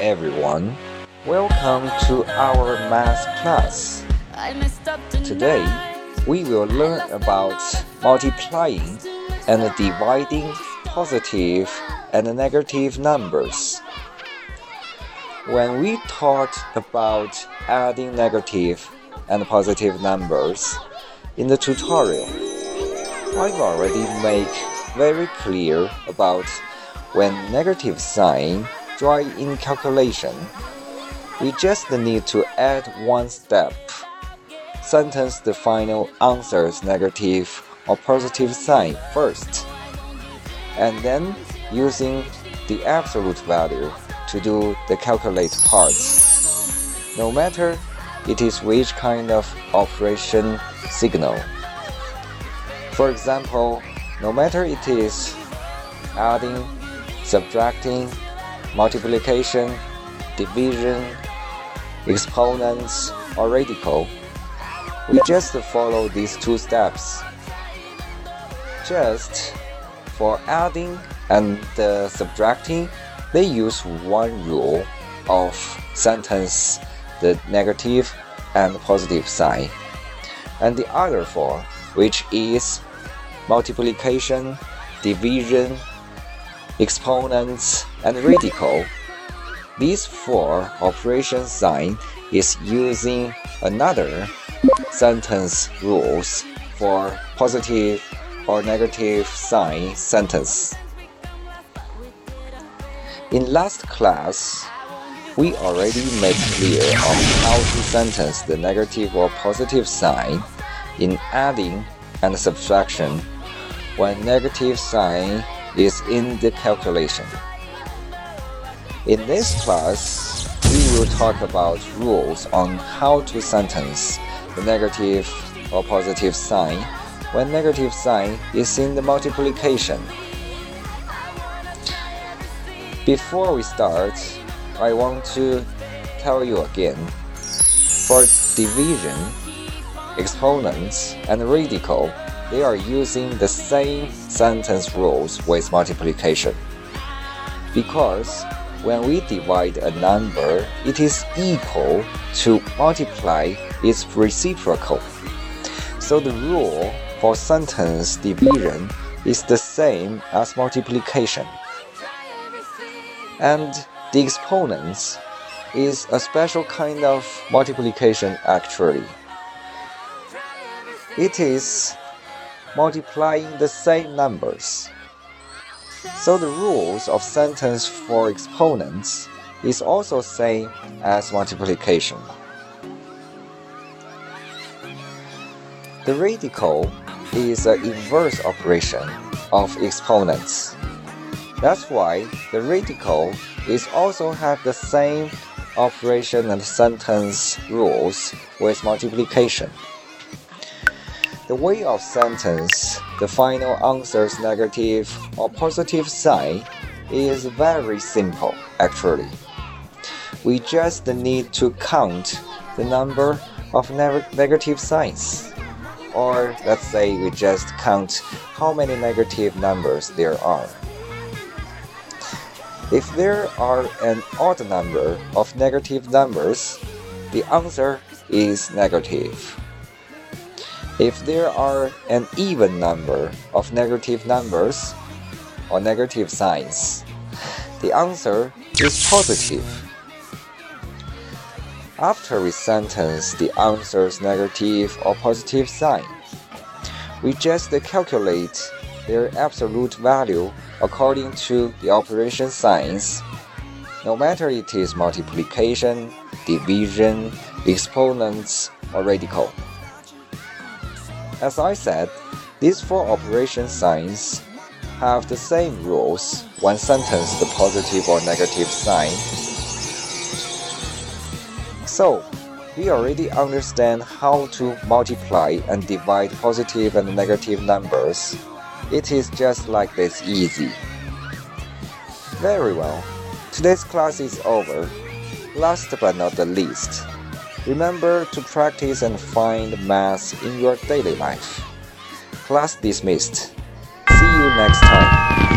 everyone. Welcome to our math class. Today, we will learn about multiplying and dividing positive and negative numbers. When we talked about adding negative and positive numbers in the tutorial, I've already made very clear about when negative sign join in calculation. We just need to add one step. Sentence the final answer's negative or positive sign first, and then using the absolute value to do the calculate part. No matter it is which kind of operation signal. For example, no matter it is adding, subtracting, multiplication, division, exponents, or radical, we just follow these two steps. Just for adding and uh, subtracting, they use one rule of sentence the negative and positive sign, and the other four, which is multiplication, division, exponents, and radical. These four operation sign is using another sentence rules for positive or negative sign sentence. In last class, we already made clear of how to sentence the negative or positive sign in adding and subtraction when negative sign is in the calculation. In this class, we will talk about rules on how to sentence the negative or positive sign when negative sign is in the multiplication. Before we start, I want to tell you again. For division, exponents, and radical, they are using the same sentence rules with multiplication. Because when we divide a number, it is equal to multiply its reciprocal. So the rule for sentence division is the same as multiplication. And the exponents is a special kind of multiplication actually. It is multiplying the same numbers. So the rules of sentence for exponents is also same as multiplication. The radical is an inverse operation of exponents. That's why the radical is also have the same operation and sentence rules with multiplication. The way of sentence the final answer's negative or positive sign is very simple actually. We just need to count the number of ne negative signs. Or let's say we just count how many negative numbers there are. If there are an odd number of negative numbers, the answer is negative. If there are an even number of negative numbers or negative signs, the answer is positive. After we sentence the answer's negative or positive sign, we just calculate their absolute value according to the operation signs, no matter it is multiplication, division, exponents, or radical. As I said, these four operation signs have the same rules when sentenced the positive or negative sign. So, we already understand how to multiply and divide positive and negative numbers it is just like this easy. Very well. Today's class is over. Last but not the least, remember to practice and find math in your daily life. Class dismissed. See you next time.